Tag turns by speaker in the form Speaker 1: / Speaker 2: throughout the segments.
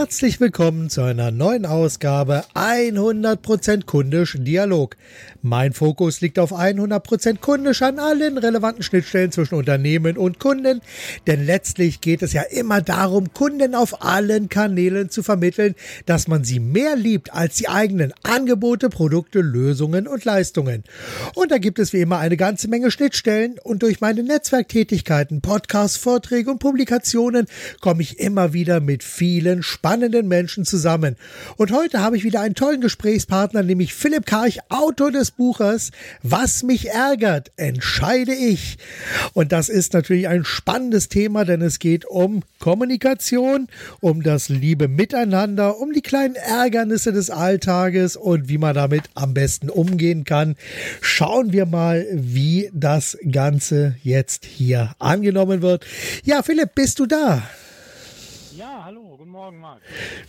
Speaker 1: Herzlich willkommen zu einer neuen Ausgabe 100% kundisch Dialog. Mein Fokus liegt auf 100% kundisch an allen relevanten Schnittstellen zwischen Unternehmen und Kunden, denn letztlich geht es ja immer darum, Kunden auf allen Kanälen zu vermitteln, dass man sie mehr liebt als die eigenen Angebote, Produkte, Lösungen und Leistungen. Und da gibt es wie immer eine ganze Menge Schnittstellen und durch meine Netzwerktätigkeiten, Podcasts, Vorträge und Publikationen komme ich immer wieder mit vielen spannenden Menschen zusammen. Und heute habe ich wieder einen tollen Gesprächspartner, nämlich Philipp Karch, Autor des Buches Was mich ärgert, entscheide ich. Und das ist natürlich ein spannendes Thema, denn es geht um Kommunikation, um das liebe Miteinander, um die kleinen Ärgernisse des Alltages und wie man damit am besten umgehen kann. Schauen wir mal, wie das Ganze jetzt hier angenommen wird. Ja, Philipp, bist du da?
Speaker 2: Morgen, Marc.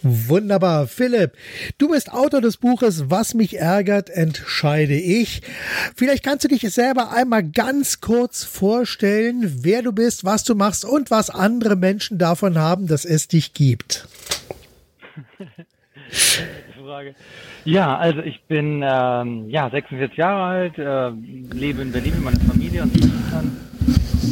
Speaker 1: Wunderbar. Philipp, du bist Autor des Buches Was mich ärgert, entscheide ich. Vielleicht kannst du dich selber einmal ganz kurz vorstellen, wer du bist, was du machst und was andere Menschen davon haben, dass es dich gibt.
Speaker 2: Frage. Ja, also ich bin ähm, ja 46 Jahre alt, äh, lebe in Berlin mit meiner Familie und Eltern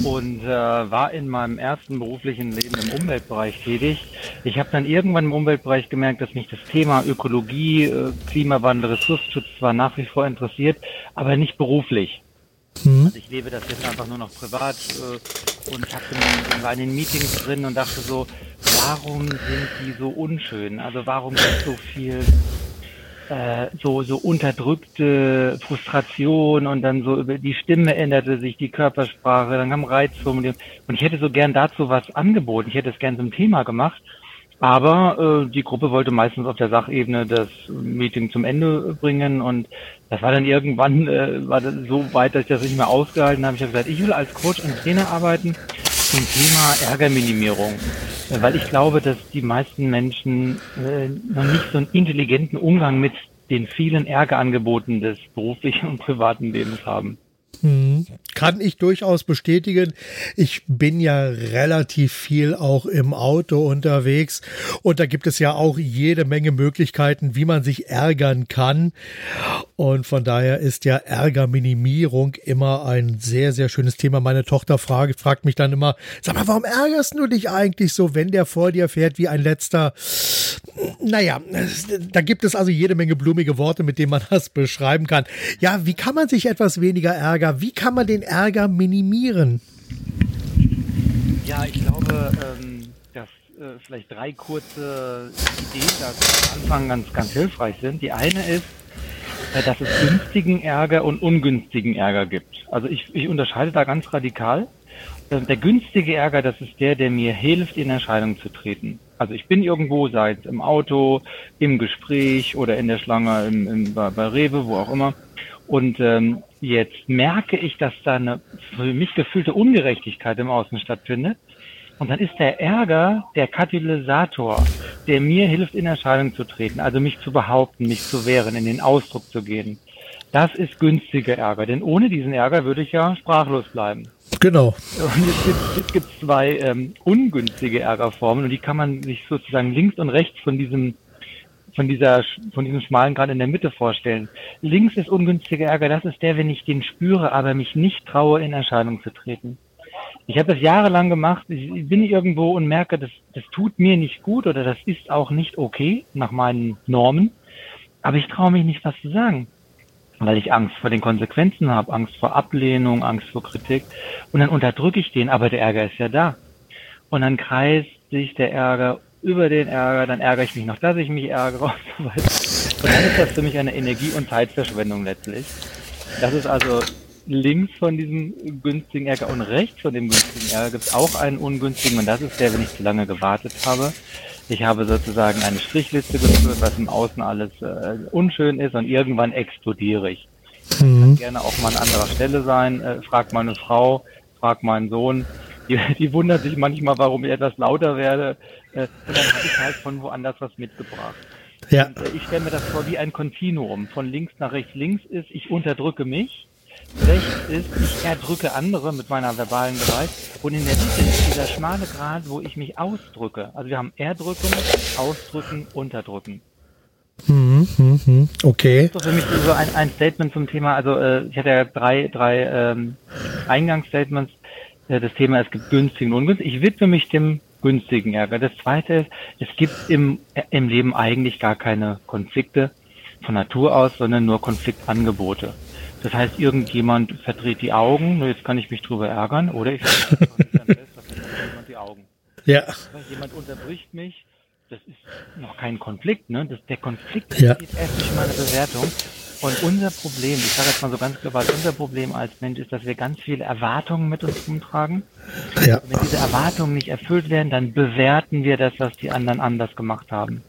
Speaker 2: und äh, war in meinem ersten beruflichen Leben im Umweltbereich tätig. Ich habe dann irgendwann im Umweltbereich gemerkt, dass mich das Thema Ökologie, äh, Klimawandel, Ressourcenschutz zwar nach wie vor interessiert, aber nicht beruflich. Mhm. Also ich lebe das jetzt einfach nur noch privat äh, und hab in, war in den Meetings drin und dachte so, warum sind die so unschön? Also warum gibt so viel äh, so, so unterdrückte Frustration und dann so über die Stimme änderte sich, die Körpersprache, dann kam Reizformulierung. Und ich hätte so gern dazu was angeboten. Ich hätte es gern zum Thema gemacht. Aber äh, die Gruppe wollte meistens auf der Sachebene das Meeting zum Ende bringen und das war dann irgendwann äh, war das so weit, dass ich das nicht mehr ausgehalten habe. Ich habe gesagt, ich will als Coach und Trainer arbeiten zum Thema Ärgerminimierung, weil ich glaube, dass die meisten Menschen äh, noch nicht so einen intelligenten Umgang mit den vielen Ärgerangeboten des beruflichen und privaten Lebens haben.
Speaker 1: Hm, kann ich durchaus bestätigen. Ich bin ja relativ viel auch im Auto unterwegs und da gibt es ja auch jede Menge Möglichkeiten, wie man sich ärgern kann. Und von daher ist ja Ärgerminimierung immer ein sehr, sehr schönes Thema. Meine Tochter fragt, fragt mich dann immer, sag mal, warum ärgerst du dich eigentlich so, wenn der vor dir fährt wie ein letzter? Naja, da gibt es also jede Menge blumige Worte, mit denen man das beschreiben kann. Ja, wie kann man sich etwas weniger ärgern? Ärger. Wie kann man den Ärger minimieren?
Speaker 2: Ja, ich glaube, ähm, dass äh, vielleicht drei kurze Ideen da am Anfang ganz, ganz hilfreich sind. Die eine ist, äh, dass es günstigen Ärger und ungünstigen Ärger gibt. Also ich, ich unterscheide da ganz radikal. Äh, der günstige Ärger, das ist der, der mir hilft, in Erscheinung zu treten. Also ich bin irgendwo, sei es im Auto, im Gespräch oder in der Schlange im, im, bei, bei Rewe, wo auch immer. Und ähm, jetzt merke ich, dass da eine für mich gefühlte Ungerechtigkeit im Außen stattfindet. Und dann ist der Ärger der Katalysator, der mir hilft, in Erscheinung zu treten, also mich zu behaupten, mich zu wehren, in den Ausdruck zu gehen. Das ist günstiger Ärger, denn ohne diesen Ärger würde ich ja sprachlos bleiben.
Speaker 1: Genau.
Speaker 2: Und jetzt gibt, es zwei ähm, ungünstige Ärgerformen und die kann man sich sozusagen links und rechts von diesem von dieser, von diesem schmalen Grad in der Mitte vorstellen. Links ist ungünstiger Ärger, das ist der, wenn ich den spüre, aber mich nicht traue, in Erscheinung zu treten. Ich habe das jahrelang gemacht, ich bin irgendwo und merke, das, das tut mir nicht gut oder das ist auch nicht okay nach meinen Normen, aber ich traue mich nicht, was zu sagen, weil ich Angst vor den Konsequenzen habe, Angst vor Ablehnung, Angst vor Kritik und dann unterdrücke ich den, aber der Ärger ist ja da. Und dann kreist sich der Ärger über den Ärger, dann ärgere ich mich noch, dass ich mich ärgere und so weiter. Und dann ist das für mich eine Energie- und Zeitverschwendung letztlich. Das ist also links von diesem günstigen Ärger und rechts von dem günstigen Ärger gibt es auch einen ungünstigen und das ist der, wenn ich zu lange gewartet habe. Ich habe sozusagen eine Strichliste geführt, was im Außen alles äh, unschön ist und irgendwann explodiere ich. Mhm. Kann gerne auch mal an anderer Stelle sein. Äh, frag meine Frau, frag meinen Sohn. Die, die wundert sich manchmal, warum ich etwas lauter werde. Äh, und dann habe ich halt von woanders was mitgebracht.
Speaker 1: Ja.
Speaker 2: Und, äh, ich stelle mir das vor wie ein Kontinuum. Von links nach rechts links ist, ich unterdrücke mich. rechts ist, ich erdrücke andere mit meiner verbalen Gewalt und in der Mitte ist dieser schmale Grad, wo ich mich ausdrücke. Also wir haben erdrücken, ausdrücken, unterdrücken.
Speaker 1: Mhm, mhm, okay.
Speaker 2: Das ist für mich so ein, ein Statement zum Thema, also äh, ich hatte ja drei, drei ähm, Eingangsstatements. Äh, das Thema, es gibt günstigen und ungünstigen. Ich widme mich dem günstigen Ärger. Das zweite ist, es gibt im, äh, im Leben eigentlich gar keine Konflikte von Natur aus, sondern nur Konfliktangebote. Das heißt, irgendjemand verdreht die Augen, nur jetzt kann ich mich drüber ärgern, oder ich fest, jemand die Augen.
Speaker 1: Ja.
Speaker 2: Jemand unterbricht mich, das ist noch kein Konflikt, ne? Das, der Konflikt
Speaker 1: Ja.
Speaker 2: ist erst nicht mal eine Bewertung. Und unser Problem, ich sage jetzt mal so ganz global, unser Problem als Mensch ist, dass wir ganz viele Erwartungen mit uns rumtragen.
Speaker 1: Ja.
Speaker 2: Wenn diese Erwartungen nicht erfüllt werden, dann bewerten wir das, was die anderen anders gemacht haben.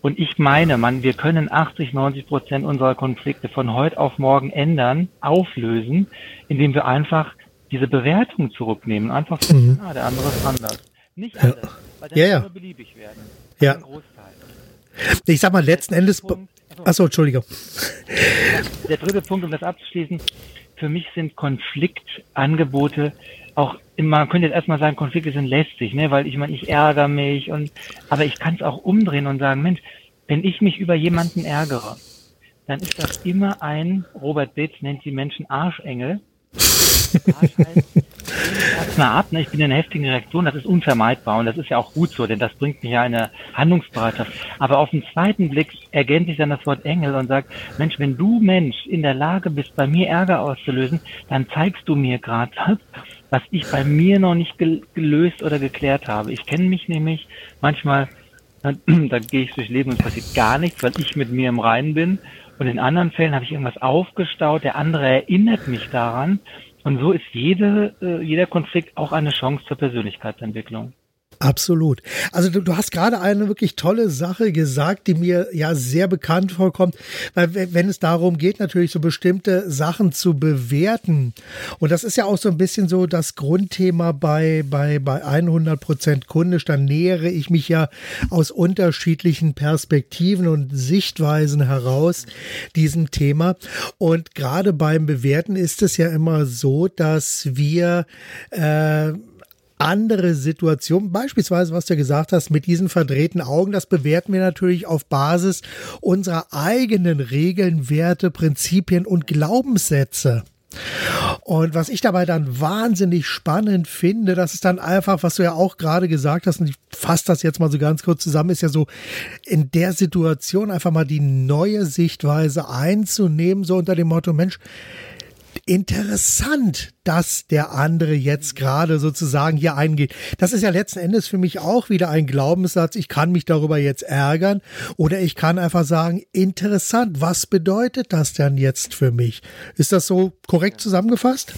Speaker 2: Und ich meine, man, wir können 80, 90 Prozent unserer Konflikte von heute auf morgen ändern, auflösen, indem wir einfach diese Bewertung zurücknehmen. Einfach
Speaker 1: Mhm.
Speaker 2: ah, der andere ist anders. Nicht alles, weil dann
Speaker 1: Ja, ja.
Speaker 2: beliebig werden.
Speaker 1: Ja.
Speaker 2: Ein Großteil.
Speaker 1: Ich sag mal, letzten Endes.
Speaker 2: Punkt. Achso.
Speaker 1: Achso, Entschuldigung.
Speaker 2: Der dritte Punkt, um das abzuschließen, für mich sind Konfliktangebote auch immer, man könnte jetzt erstmal sagen, Konflikte sind lästig, ne? weil ich meine, ich ärgere mich und aber ich kann es auch umdrehen und sagen, Mensch, wenn ich mich über jemanden ärgere, dann ist das immer ein, Robert Bates nennt die Menschen Arschengel. Erstmal ab, ne? ich bin in einer heftigen Reaktion, das ist unvermeidbar und das ist ja auch gut so, denn das bringt mich ja in eine Handlungsbereitschaft. Aber auf den zweiten Blick ergänzt sich dann das Wort Engel und sagt, Mensch, wenn du Mensch in der Lage bist, bei mir Ärger auszulösen, dann zeigst du mir gerade was, was ich bei mir noch nicht gel gelöst oder geklärt habe. Ich kenne mich nämlich manchmal, dann gehe ich durchs Leben und es passiert gar nichts, weil ich mit mir im Reinen bin. Und in anderen Fällen habe ich irgendwas aufgestaut, der andere erinnert mich daran. Und so ist jede, äh, jeder Konflikt auch eine Chance zur Persönlichkeitsentwicklung.
Speaker 1: Absolut. Also du, du hast gerade eine wirklich tolle Sache gesagt, die mir ja sehr bekannt vorkommt, weil we- wenn es darum geht, natürlich so bestimmte Sachen zu bewerten. Und das ist ja auch so ein bisschen so das Grundthema bei bei bei 100% kundisch, dann nähere ich mich ja aus unterschiedlichen Perspektiven und Sichtweisen heraus diesem Thema. Und gerade beim Bewerten ist es ja immer so, dass wir äh, andere Situationen, beispielsweise, was du gesagt hast, mit diesen verdrehten Augen, das bewerten wir natürlich auf Basis unserer eigenen Regeln, Werte, Prinzipien und Glaubenssätze. Und was ich dabei dann wahnsinnig spannend finde, das ist dann einfach, was du ja auch gerade gesagt hast, und ich fasse das jetzt mal so ganz kurz zusammen, ist ja so, in der Situation einfach mal die neue Sichtweise einzunehmen, so unter dem Motto, Mensch, interessant, dass der andere jetzt gerade sozusagen hier eingeht. Das ist ja letzten Endes für mich auch wieder ein Glaubenssatz. Ich kann mich darüber jetzt ärgern oder ich kann einfach sagen, interessant, was bedeutet das denn jetzt für mich? Ist das so korrekt zusammengefasst?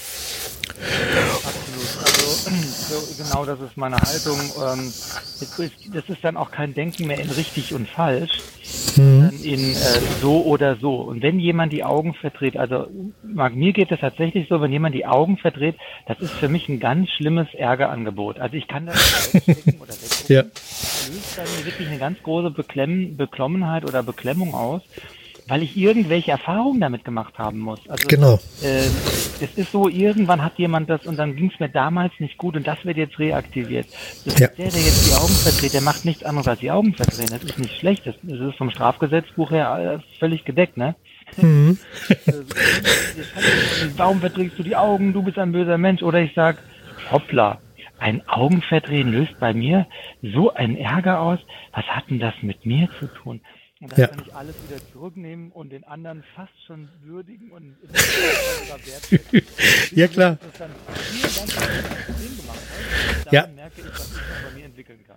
Speaker 2: Absolut. So, genau das ist meine Haltung. Ähm, das ist- das dann auch kein Denken mehr in richtig und falsch, sondern in äh, so oder so. Und wenn jemand die Augen verdreht, also Marc, mir geht es tatsächlich so, wenn jemand die Augen verdreht, das ist für mich ein ganz schlimmes Ärgerangebot. Also ich kann das nicht wegstecken oder weggucken.
Speaker 1: Ja.
Speaker 2: löst bei mir wirklich eine ganz große Beklemm Beklommenheit oder Beklemmung aus, weil ich irgendwelche Erfahrungen damit gemacht haben muss. Also
Speaker 1: Genau.
Speaker 2: äh, es ist so, irgendwann hat jemand das und dann ging es mir damals nicht gut und das wird jetzt reaktiviert. Das
Speaker 1: Ja.
Speaker 2: ist der, der jetzt die Augen verdreht, der macht nichts anderes als die Augen verdrehen. Das ist nicht schlecht. Das, das ist vom Strafgesetzbuch her äh, völlig gedeckt, ne?
Speaker 1: Mhm.
Speaker 2: Warum verdrehst du die Augen? Du bist ein böser Mensch. Oder ich sag, hoppla, ein Augenverdrehen löst bei mir so einen Ärger aus. Was hat denn das mit mir zu tun? Und dann
Speaker 1: Ja.
Speaker 2: kann ich alles wieder zurücknehmen und den anderen fast schon würdigen und.
Speaker 1: Ja, klar.
Speaker 2: Gemacht hat. Dann
Speaker 1: Ja.
Speaker 2: merke ich, was ich noch bei mir entwickeln kann.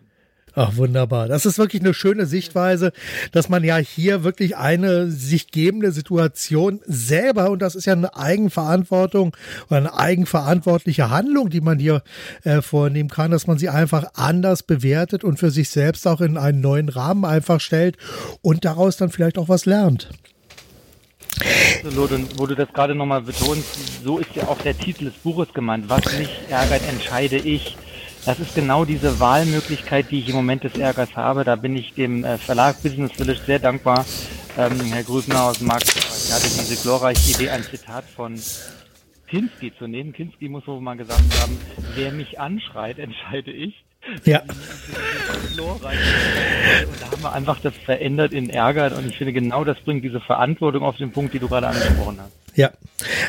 Speaker 1: Ach, wunderbar. Das ist wirklich eine schöne Sichtweise, dass man ja hier wirklich eine sich gebende Situation selber, und das ist ja eine Eigenverantwortung oder eine eigenverantwortliche Handlung, die man hier äh, vornehmen kann, dass man sie einfach anders bewertet und für sich selbst auch in einen neuen Rahmen einfach stellt und daraus dann vielleicht auch was lernt.
Speaker 2: Absolut, und wo du das gerade nochmal betonst, so ist ja auch der Titel des Buches gemeint. Was mich ärgert, entscheide ich. Das ist genau diese Wahlmöglichkeit, die ich im Moment des Ärgers habe. Da bin ich dem äh, Verlag Business Village sehr dankbar. Ähm, Herr Grübner aus Markt, der hatte diese glorreiche Idee, ein Zitat von Kinski zu nehmen. Kinski muss wohl mal gesagt haben, wer mich anschreit, entscheide ich.
Speaker 1: Ja.
Speaker 2: Und da haben wir einfach das verändert in Ärger und ich finde genau das bringt diese Verantwortung auf den Punkt, die du gerade angesprochen hast.
Speaker 1: Ja,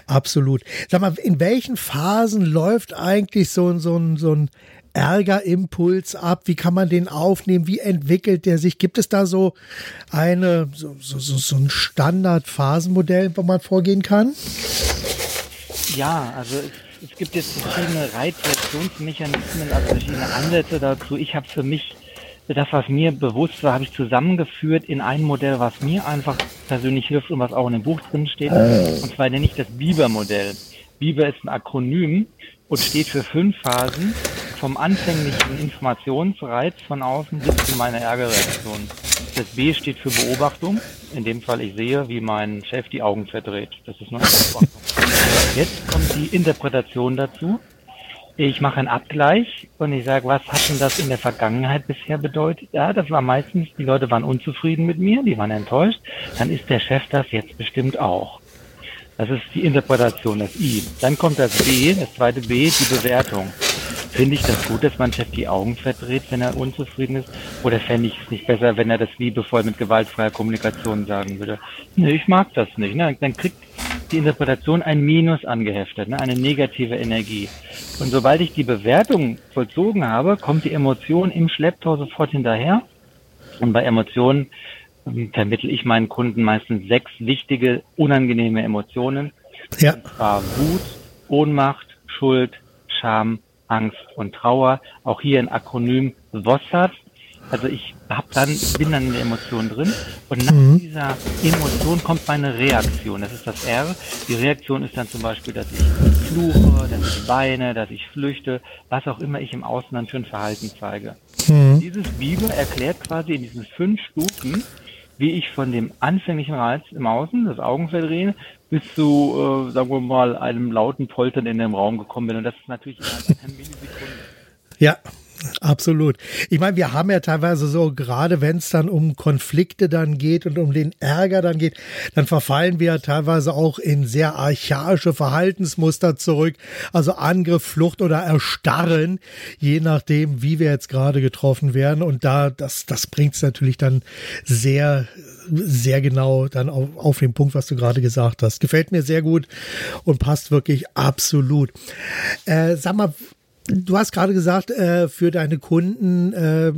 Speaker 1: absolut. Sag mal, in welchen Phasen läuft eigentlich so, so, so ein Ärgerimpuls ab? Wie kann man den aufnehmen? Wie entwickelt der sich? Gibt es da so eine, so, so, so ein Standardphasenmodell, wo man vorgehen kann?
Speaker 2: Ja, also es, es gibt jetzt verschiedene Reizreaktionsmechanismen, also verschiedene Ansätze dazu. Ich habe für mich das, was mir bewusst war, habe ich zusammengeführt in ein Modell, was mir einfach persönlich hilft und was auch in dem Buch drin steht. Und zwar nenne ich das Biber-Modell. Biber ist ein Akronym und steht für fünf Phasen vom anfänglichen Informationsreiz von außen bis zu meiner Ärgerreaktion. Das B steht für Beobachtung. In dem Fall, ich sehe, wie mein Chef die Augen verdreht. Das ist nur eine Beobachtung. Jetzt kommt die Interpretation dazu. Ich mache einen Abgleich und ich sage, was hat denn das in der Vergangenheit bisher bedeutet? Ja, das war meistens, die Leute waren unzufrieden mit mir, die waren enttäuscht. Dann ist der Chef das jetzt bestimmt auch. Das ist die Interpretation, das I. Dann kommt das B, das zweite B, die Bewertung. Finde ich das gut, dass mein Chef die Augen verdreht, wenn er unzufrieden ist? Oder fände ich es nicht besser, wenn er das liebevoll mit gewaltfreier Kommunikation sagen würde? Nee, ich mag das nicht. Ne? Dann kriegt die Interpretation ein Minus angeheftet, ne? eine negative Energie. Und sobald ich die Bewertung vollzogen habe, kommt die Emotion im Schlepptau sofort hinterher. Und bei Emotionen vermittle ich meinen Kunden meistens sechs wichtige, unangenehme Emotionen.
Speaker 1: Ja.
Speaker 2: Und zwar Wut, Ohnmacht, Schuld, Scham Angst und Trauer. Auch hier ein Akronym WOSSAT. Also ich hab dann, bin dann in der Emotion drin und nach mhm. dieser Emotion kommt meine Reaktion. Das ist das R. Die Reaktion ist dann zum Beispiel, dass ich fluche, dass ich weine, dass ich flüchte, was auch immer ich im Außen dann für ein Verhalten zeige. Mhm. Dieses Biber erklärt quasi in diesen fünf Stufen, wie ich von dem anfänglichen Reiz im Außen, das Augenverdrehen, bis zu, äh, sagen wir mal, einem lauten Poltern in dem Raum gekommen bin. Und das ist natürlich innerhalb einer Millisekunde.
Speaker 1: Ja, Absolut. Ich meine, wir haben ja teilweise so, gerade wenn es dann um Konflikte dann geht und um den Ärger dann geht, dann verfallen wir ja teilweise auch in sehr archaische Verhaltensmuster zurück. Also Angriff, Flucht oder Erstarren, je nachdem, wie wir jetzt gerade getroffen werden. Und da, das, das bringt es natürlich dann sehr, sehr genau dann auf, auf den Punkt, was du gerade gesagt hast. Gefällt mir sehr gut und passt wirklich absolut. Äh, sag mal, Du hast gerade gesagt, äh, für deine Kunden, äh,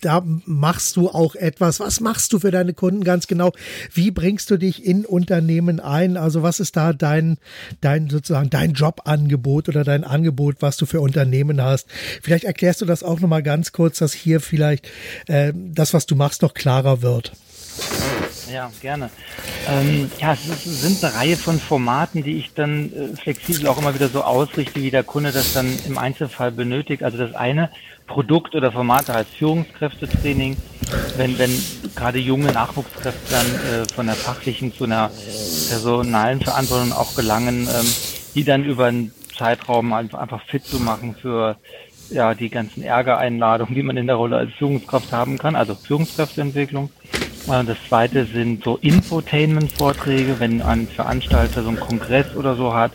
Speaker 1: da machst du auch etwas. Was machst du für deine Kunden ganz genau? Wie bringst du dich in Unternehmen ein? Also was ist da dein, dein sozusagen dein Jobangebot oder dein Angebot, was du für Unternehmen hast? Vielleicht erklärst du das auch nochmal ganz kurz, dass hier vielleicht äh, das, was du machst, noch klarer wird.
Speaker 2: Ja, gerne. Ähm, ja, es, ist, sind eine Reihe von Formaten, die ich dann äh, flexibel auch immer wieder so ausrichte, wie der Kunde das dann im Einzelfall benötigt. Also das eine Produkt oder Formate heißt Führungskräftetraining, wenn, wenn gerade junge Nachwuchskräfte dann äh, von der fachlichen zu einer personalen Verantwortung auch gelangen, ähm, die dann über einen Zeitraum einfach fit zu machen für ja, die ganzen Ärgereinladungen, die man in der Rolle als Führungskraft haben kann, also Führungskräfteentwicklung. Das zweite sind so Infotainment-Vorträge, wenn ein Veranstalter so einen Kongress oder so hat,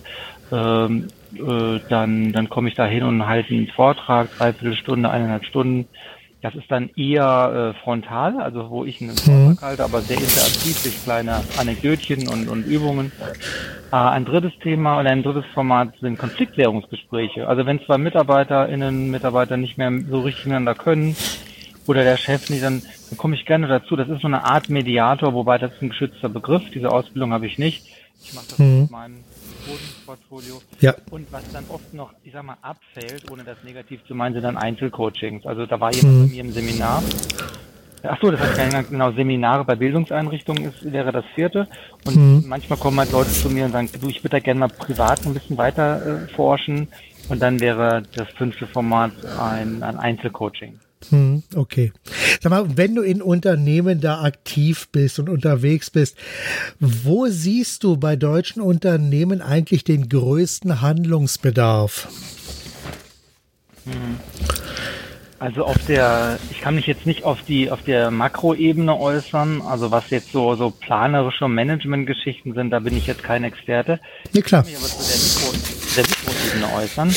Speaker 2: ähm, äh, dann, dann komme ich da hin und halte einen Vortrag, dreiviertel Stunde, eineinhalb Stunden. Das ist dann eher äh, frontal, also wo ich einen Vortrag mhm. halte, aber sehr interaktiv durch kleine Anekdötchen und, und Übungen. Äh, ein drittes Thema oder ein drittes Format sind Konfliktklärungsgespräche. Also wenn zwei MitarbeiterInnen, Mitarbeiter nicht mehr so richtig miteinander können, oder der Chef nicht, dann, dann komme ich gerne dazu. Das ist so eine Art Mediator, wobei das ist ein geschützter Begriff. Diese Ausbildung habe ich nicht. Ich mache das mhm. mit meinem Bodenportfolio.
Speaker 1: Ja.
Speaker 2: Und was dann oft noch, ich sag mal, abfällt, ohne das negativ zu meinen, sind dann Einzelcoachings. Also da war jemand mhm. bei mir im Seminar. Ach so, das heißt gar nicht genau Seminare bei Bildungseinrichtungen ist, wäre das vierte. Und mhm. manchmal kommen halt Leute zu mir und sagen, du, ich würde da gerne mal privat ein bisschen weiter äh, forschen. Und dann wäre das fünfte Format ein, ein Einzelcoaching.
Speaker 1: Hm, okay. Sag mal, wenn du in Unternehmen da aktiv bist und unterwegs bist, wo siehst du bei deutschen Unternehmen eigentlich den größten Handlungsbedarf?
Speaker 2: Hm. Also auf der, ich kann mich jetzt nicht auf die auf der Makroebene äußern, also was jetzt so so planerische Managementgeschichten sind, da bin ich jetzt kein Experte.
Speaker 1: Ja, klar.
Speaker 2: Ich kann mich aber zu der, Mikro, der Mikroebene äußern.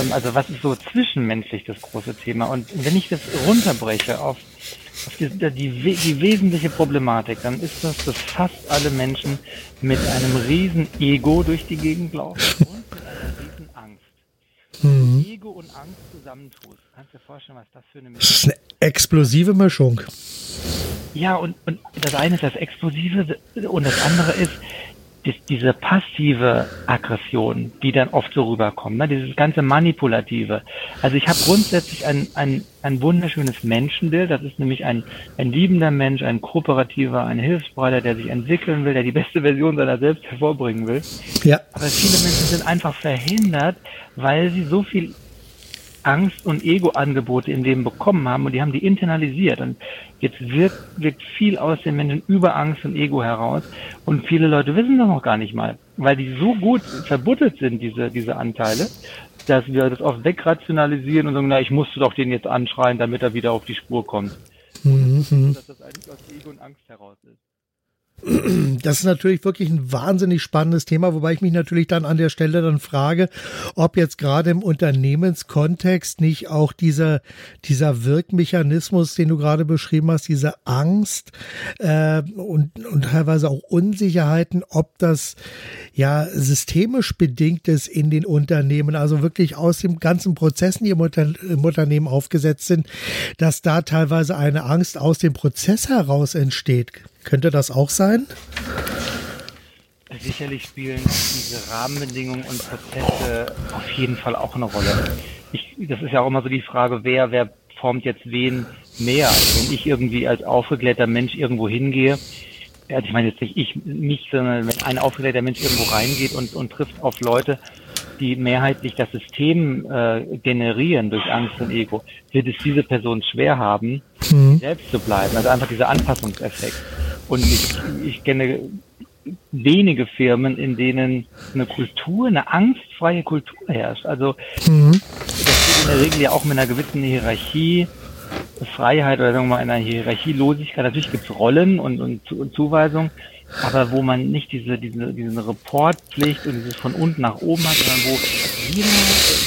Speaker 2: Ähm, also was ist so zwischenmenschlich das große Thema? Und wenn ich das runterbreche auf, auf die, die, die wesentliche Problematik, dann ist das, dass fast alle Menschen mit einem riesen Ego durch die Gegend laufen und mit einer riesen Angst.
Speaker 1: Mhm.
Speaker 2: Ego und Angst zusammentust. Kannst du dir vorstellen, was das für eine
Speaker 1: Das ist eine explosive Mischung.
Speaker 2: Ja, und, und das eine ist das Explosive und das andere ist diese passive Aggression, die dann oft so rüberkommt, ne? dieses ganze Manipulative. Also ich habe grundsätzlich ein, ein, ein wunderschönes Menschenbild, das ist nämlich ein, ein liebender Mensch, ein kooperativer, ein Hilfsbereiter, der sich entwickeln will, der die beste Version seiner selbst hervorbringen will.
Speaker 1: Ja.
Speaker 2: Aber viele Menschen sind einfach verhindert, weil sie so viel Angst- und Ego-Angebote im Leben bekommen haben und die haben die internalisiert. Und jetzt wirkt, wirkt viel aus den Menschen über Angst und Ego heraus. Und viele Leute wissen das noch gar nicht mal, weil die so gut verbuttelt sind, diese, diese Anteile, dass wir das oft wegrationalisieren und sagen, na, ich musste doch den jetzt anschreien, damit er wieder auf die Spur kommt.
Speaker 1: Mhm.
Speaker 2: Dass das eigentlich aus Ego und Angst heraus ist.
Speaker 1: Das ist natürlich wirklich ein wahnsinnig spannendes Thema, wobei ich mich natürlich dann an der Stelle dann frage, ob jetzt gerade im Unternehmenskontext nicht auch dieser, dieser Wirkmechanismus, den du gerade beschrieben hast, diese Angst äh, und, und teilweise auch Unsicherheiten, ob das ja systemisch bedingt ist in den Unternehmen, also wirklich aus den ganzen Prozessen, die im, Unter im Unternehmen aufgesetzt sind, dass da teilweise eine Angst aus dem Prozess heraus entsteht. Könnte das auch sein?
Speaker 2: Sicherlich spielen diese Rahmenbedingungen und Prozesse auf jeden Fall auch eine Rolle. Ich, das ist ja auch immer so die Frage, wer, wer formt jetzt wen mehr. Also wenn ich irgendwie als aufgeklärter Mensch irgendwo hingehe, also ich meine jetzt nicht ich, mich, sondern wenn ein aufgeklärter Mensch irgendwo reingeht und, und trifft auf Leute, die mehrheitlich das System äh, generieren durch Angst und Ego, wird es diese Person schwer haben, mhm. selbst zu bleiben. Also einfach dieser Anpassungseffekt. Und ich, ich kenne wenige Firmen, in denen eine Kultur, eine angstfreie Kultur herrscht. Also mhm. das geht in der Regel ja auch mit einer gewissen Hierarchie, Freiheit oder sagen wir mal einer Hierarchielosigkeit. Natürlich gibt es Rollen und, und, und Zuweisungen, aber wo man nicht diese, diese, diese Reportpflicht und dieses von unten nach oben hat, sondern wo jeder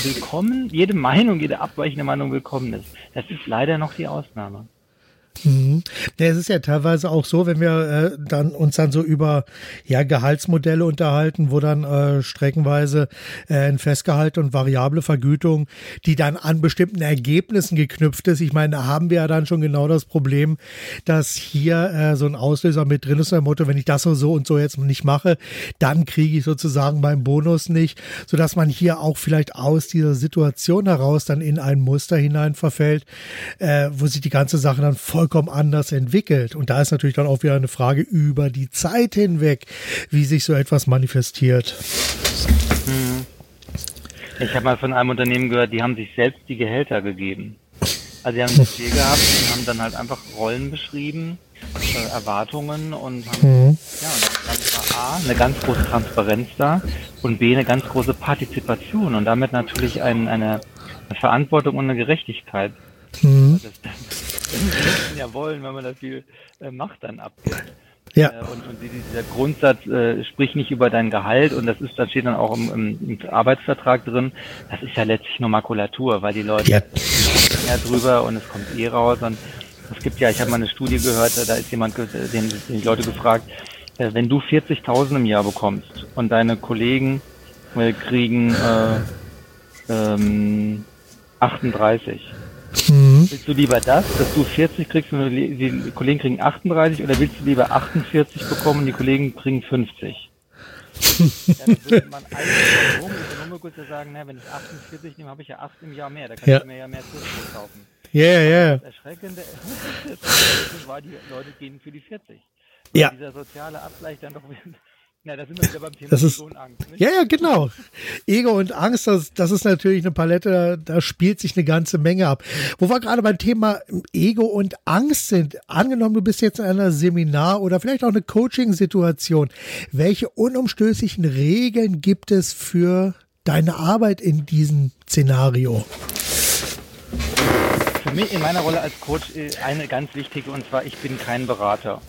Speaker 2: willkommen, jede Meinung, jede abweichende Meinung willkommen ist. Das ist leider noch die Ausnahme.
Speaker 1: Mhm. Ja, es ist ja teilweise auch so, wenn wir äh, dann uns dann so über ja Gehaltsmodelle unterhalten, wo dann äh, streckenweise äh, ein Festgehalt und variable Vergütung, die dann an bestimmten Ergebnissen geknüpft ist. Ich meine, da haben wir ja dann schon genau das Problem, dass hier äh, so ein Auslöser mit drin ist, der Motto, wenn ich das so und so jetzt nicht mache, dann kriege ich sozusagen meinen Bonus nicht, so dass man hier auch vielleicht aus dieser Situation heraus dann in ein Muster hinein verfällt, äh, wo sich die ganze Sache dann voll vollkommen anders entwickelt. Und da ist natürlich dann auch wieder eine Frage über die Zeit hinweg, wie sich so etwas manifestiert.
Speaker 2: Ich habe mal von einem Unternehmen gehört, die haben sich selbst die Gehälter gegeben. Also die haben ein Budget gehabt und haben dann halt einfach Rollen beschrieben, äh, Erwartungen und haben, mhm. ja, und dann war A, eine ganz große Transparenz da und B, eine ganz große Partizipation und damit natürlich ein, eine, Verantwortung und eine Gerechtigkeit. Mhm. Das, das, Menschen ja wollen, wenn man da viel äh, Macht dann abgibt. Ja. Äh, und, und dieser Grundsatz, äh, sprich nicht über dein Gehalt und das ist, das steht dann auch im, im, im Arbeitsvertrag drin, das ist ja letztlich nur Makulatur, weil die Leute ja. ja drüber und es kommt eh raus und es gibt ja, ich habe mal eine Studie gehört, da ist jemand, den, den die Leute gefragt, äh, wenn du 40.000 im Jahr bekommst und deine Kollegen äh, kriegen äh, ähm, 38, Mhm. Willst du lieber das, dass du 40 kriegst und die Kollegen kriegen 38 oder willst du lieber 48 bekommen und die Kollegen kriegen 50? ja, dann würde man eigentlich Ökonom, Ökonomikus ja sagen, na, wenn ich 48 nehme, habe ich ja 8 im Jahr mehr. Da kann ja. ich mir ja mehr Zwischenbrot kaufen.
Speaker 1: Ja, yeah, ja. Yeah.
Speaker 2: Das Erschreckende war, die Leute gehen für die 40. Und ja. dieser soziale Abgleich dann doch ja, da sind wir wieder beim Thema
Speaker 1: das ist, Angst. Nicht? Ja, ja, genau. Ego und Angst, das, das ist natürlich eine Palette, da spielt sich eine ganze Menge ab. Wo wir gerade beim Thema Ego und Angst sind, angenommen, du bist jetzt in einer Seminar- oder vielleicht auch eine Coaching-Situation, welche unumstößlichen Regeln gibt es für deine Arbeit in diesem Szenario?
Speaker 2: für mich in meiner Rolle als Coach äh, eine ganz wichtige und zwar, ich bin kein Berater.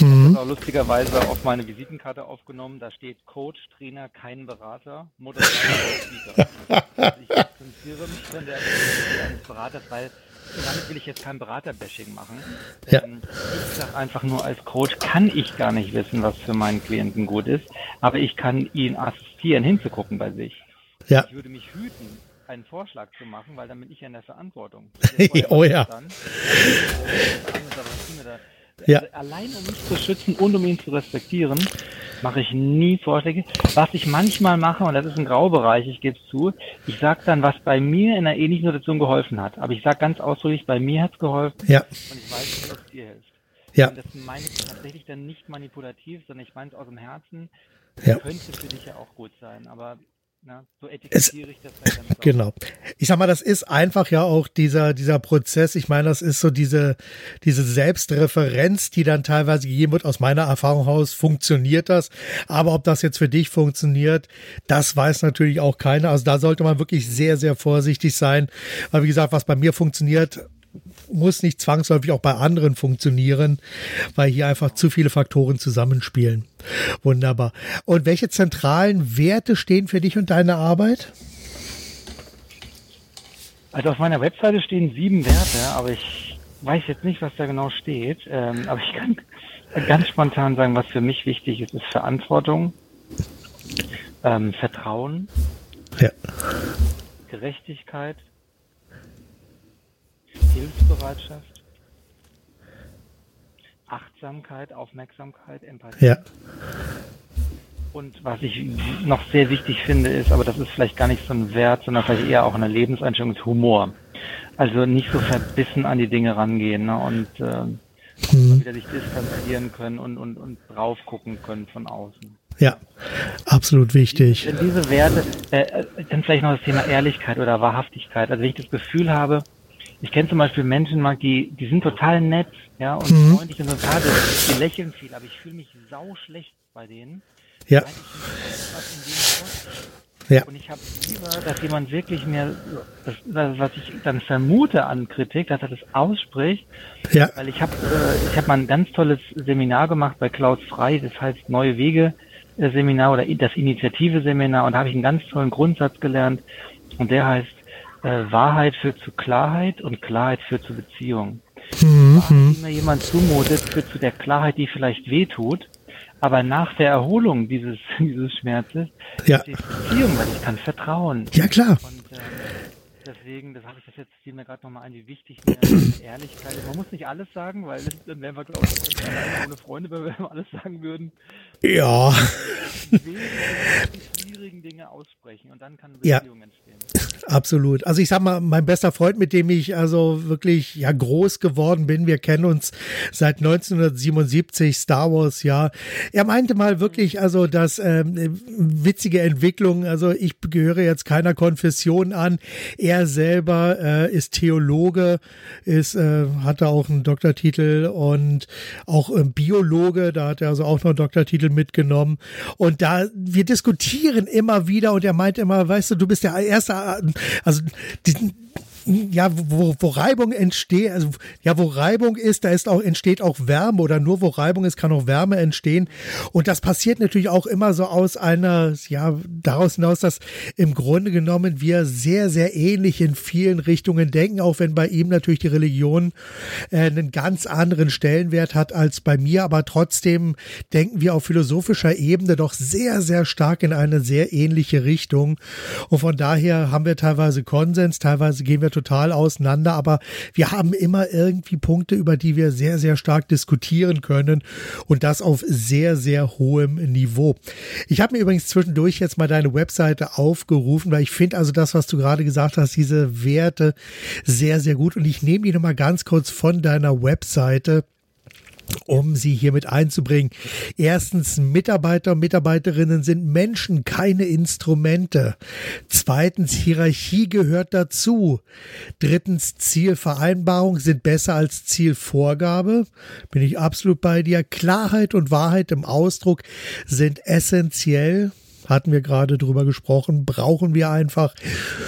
Speaker 2: Mhm. Das ist auch lustigerweise auf meine Visitenkarte aufgenommen. Da steht Coach, Trainer, kein Berater, Moderator, Speaker. Also ich distanziere mich von der eines Beraters, weil damit will ich jetzt kein Berater-Bashing machen. Ja. Ich sage einfach nur, als Coach kann ich gar nicht wissen, was für meinen Klienten gut ist, aber ich kann ihn assistieren, hinzugucken bei sich. Ja. Ich würde mich hüten, einen Vorschlag zu machen, weil dann bin ich ja in der Verantwortung.
Speaker 1: oh ja. Dann,
Speaker 2: ja. Also allein um mich zu schützen und um ihn zu respektieren, mache ich nie Vorschläge. Was ich manchmal mache, und das ist ein Graubereich, ich gebe es zu, ich sage dann, was bei mir in einer ähnlichen Situation geholfen hat. Aber ich sage ganz ausdrücklich, bei mir hat es geholfen
Speaker 1: ja.
Speaker 2: und ich weiß nicht, ob es dir hilft.
Speaker 1: Ja.
Speaker 2: Und das meine ich tatsächlich dann nicht manipulativ, sondern ich meine es aus dem Herzen.
Speaker 1: Ja.
Speaker 2: Könnte für dich ja auch gut sein, aber na, so etikettiere ich das halt
Speaker 1: dann Genau. Ich sag mal, das ist einfach ja auch dieser, dieser Prozess. Ich meine, das ist so diese, diese Selbstreferenz, die dann teilweise gegeben wird. Aus meiner Erfahrung heraus funktioniert das. Aber ob das jetzt für dich funktioniert, das weiß natürlich auch keiner. Also da sollte man wirklich sehr, sehr vorsichtig sein. Weil wie gesagt, was bei mir funktioniert, muss nicht zwangsläufig auch bei anderen funktionieren, weil hier einfach zu viele Faktoren zusammenspielen. Wunderbar. Und welche zentralen Werte stehen für dich und deine Arbeit?
Speaker 2: Also auf meiner Webseite stehen sieben Werte, aber ich weiß jetzt nicht, was da genau steht. Ähm, aber ich kann ganz spontan sagen, was für mich wichtig ist, ist Verantwortung, ähm, Vertrauen,
Speaker 1: ja.
Speaker 2: Gerechtigkeit, Hilfsbereitschaft, Achtsamkeit, Aufmerksamkeit, Empathie.
Speaker 1: Ja.
Speaker 2: Und was ich noch sehr wichtig finde, ist, aber das ist vielleicht gar nicht so ein Wert, sondern vielleicht eher auch eine Lebenseinstellung, ist Humor. Also nicht so verbissen an die Dinge rangehen ne? und äh, mhm. wieder sich distanzieren können und, und, und drauf gucken können von außen.
Speaker 1: Ja, absolut wichtig.
Speaker 2: Wenn diese Werte, äh, äh, dann vielleicht noch das Thema Ehrlichkeit oder Wahrhaftigkeit. Also wenn ich das Gefühl habe, ich kenne zum Beispiel Menschen, die, die sind total nett, ja, und mhm. freundlich und total, die lächeln viel, aber ich fühle mich sau schlecht bei denen.
Speaker 1: Ja.
Speaker 2: Ja. Und ich habe lieber, dass jemand wirklich mir, das, was ich dann vermute an Kritik, dass er das ausspricht.
Speaker 1: Ja.
Speaker 2: Weil ich habe äh, ich hab mal ein ganz tolles Seminar gemacht bei Klaus Frei, das heißt Neue Wege äh, Seminar oder das Initiative Seminar und da habe ich einen ganz tollen Grundsatz gelernt und der heißt, äh, Wahrheit führt zu Klarheit und Klarheit führt zu Beziehung. Mhm. Wahrheit, die mir jemand zumutet, führt zu der Klarheit, die vielleicht wehtut. Aber nach der Erholung dieses, dieses Schmerzes
Speaker 1: ja.
Speaker 2: die Beziehung, weil ich kann vertrauen.
Speaker 1: Ja, klar.
Speaker 2: Und, ähm, deswegen, das habe ich das jetzt fiel mir gerade nochmal ein, wie wichtig mir Ehrlichkeit ist. Man muss nicht alles sagen, weil dann wären wir, glaube ich, ohne Freunde, wenn wir alles sagen würden.
Speaker 1: Ja.
Speaker 2: Die schwierigen Dinge aussprechen und dann kann Beziehung
Speaker 1: ja.
Speaker 2: entstehen.
Speaker 1: Absolut. Also ich sag mal, mein bester Freund, mit dem ich also wirklich ja groß geworden bin, wir kennen uns seit 1977, Star Wars, ja. Er meinte mal wirklich, also das ähm, witzige Entwicklung, also ich gehöre jetzt keiner Konfession an. Er selber äh, ist Theologe, ist, äh, hatte auch einen Doktortitel und auch äh, Biologe, da hat er also auch noch einen Doktortitel mitgenommen. Und da, wir diskutieren immer wieder und er meint immer, weißt du, du bist der erste also die, ja, wo, wo Reibung entsteht, also ja, wo Reibung ist, da ist auch, entsteht auch Wärme oder nur wo Reibung ist, kann auch Wärme entstehen. Und das passiert natürlich auch immer so aus einer, ja, daraus hinaus, dass im Grunde genommen wir sehr, sehr ähnlich in vielen Richtungen denken, auch wenn bei ihm natürlich die Religion äh, einen ganz anderen Stellenwert hat als bei mir, aber trotzdem denken wir auf philosophischer Ebene doch sehr, sehr stark in eine sehr ähnliche Richtung. Und von daher haben wir teilweise Konsens, teilweise gehen wir total auseinander, aber wir haben immer irgendwie Punkte, über die wir sehr, sehr stark diskutieren können und das auf sehr, sehr hohem Niveau. Ich habe mir übrigens zwischendurch jetzt mal deine Webseite aufgerufen, weil ich finde also das, was du gerade gesagt hast, diese Werte sehr, sehr gut und ich nehme die nochmal ganz kurz von deiner Webseite um sie hier mit einzubringen. Erstens, Mitarbeiter und Mitarbeiterinnen sind Menschen, keine Instrumente. Zweitens, Hierarchie gehört dazu. Drittens, Zielvereinbarung sind besser als Zielvorgabe. Bin ich absolut bei dir. Klarheit und Wahrheit im Ausdruck sind essentiell hatten wir gerade drüber gesprochen, brauchen wir einfach